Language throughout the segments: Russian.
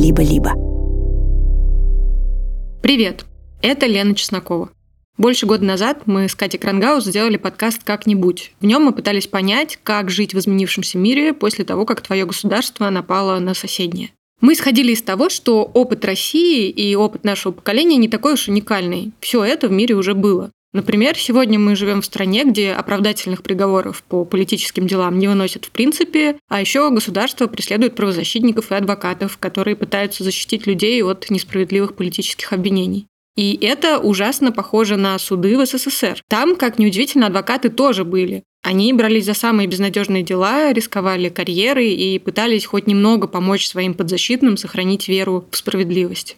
либо-либо. Привет, это Лена Чеснокова. Больше года назад мы с Катей Крангаус сделали подкаст «Как-нибудь». В нем мы пытались понять, как жить в изменившемся мире после того, как твое государство напало на соседнее. Мы исходили из того, что опыт России и опыт нашего поколения не такой уж уникальный. Все это в мире уже было. Например, сегодня мы живем в стране, где оправдательных приговоров по политическим делам не выносят в принципе, а еще государство преследует правозащитников и адвокатов, которые пытаются защитить людей от несправедливых политических обвинений. И это ужасно похоже на суды в СССР. Там, как неудивительно, адвокаты тоже были. Они брались за самые безнадежные дела, рисковали карьерой и пытались хоть немного помочь своим подзащитным сохранить веру в справедливость.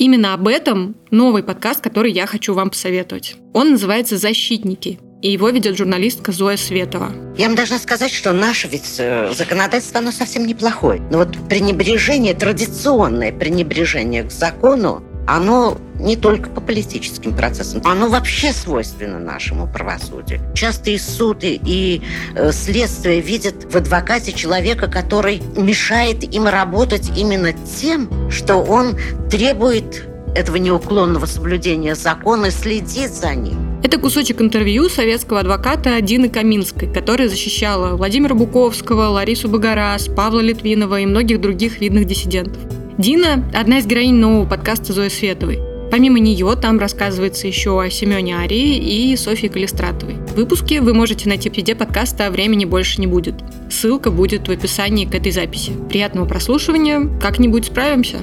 Именно об этом новый подкаст, который я хочу вам посоветовать. Он называется «Защитники», и его ведет журналистка Зоя Светова. Я вам должна сказать, что наше ведь э, законодательство, оно совсем неплохое. Но вот пренебрежение, традиционное пренебрежение к закону, оно не только по политическим процессам, оно вообще свойственно нашему правосудию. Часто и суд, и э, следствие видят в адвокате человека, который мешает им работать именно тем, что он требует этого неуклонного соблюдения закона и следит за ним. Это кусочек интервью советского адвоката Дины Каминской, которая защищала Владимира Буковского, Ларису Багарас, Павла Литвинова и многих других видных диссидентов. Дина – одна из героинь нового подкаста Зои Световой. Помимо нее там рассказывается еще о Семене Арии и Софье Калистратовой. Выпуски вы можете найти в фиде подкаста «А времени больше не будет». Ссылка будет в описании к этой записи. Приятного прослушивания, как-нибудь справимся.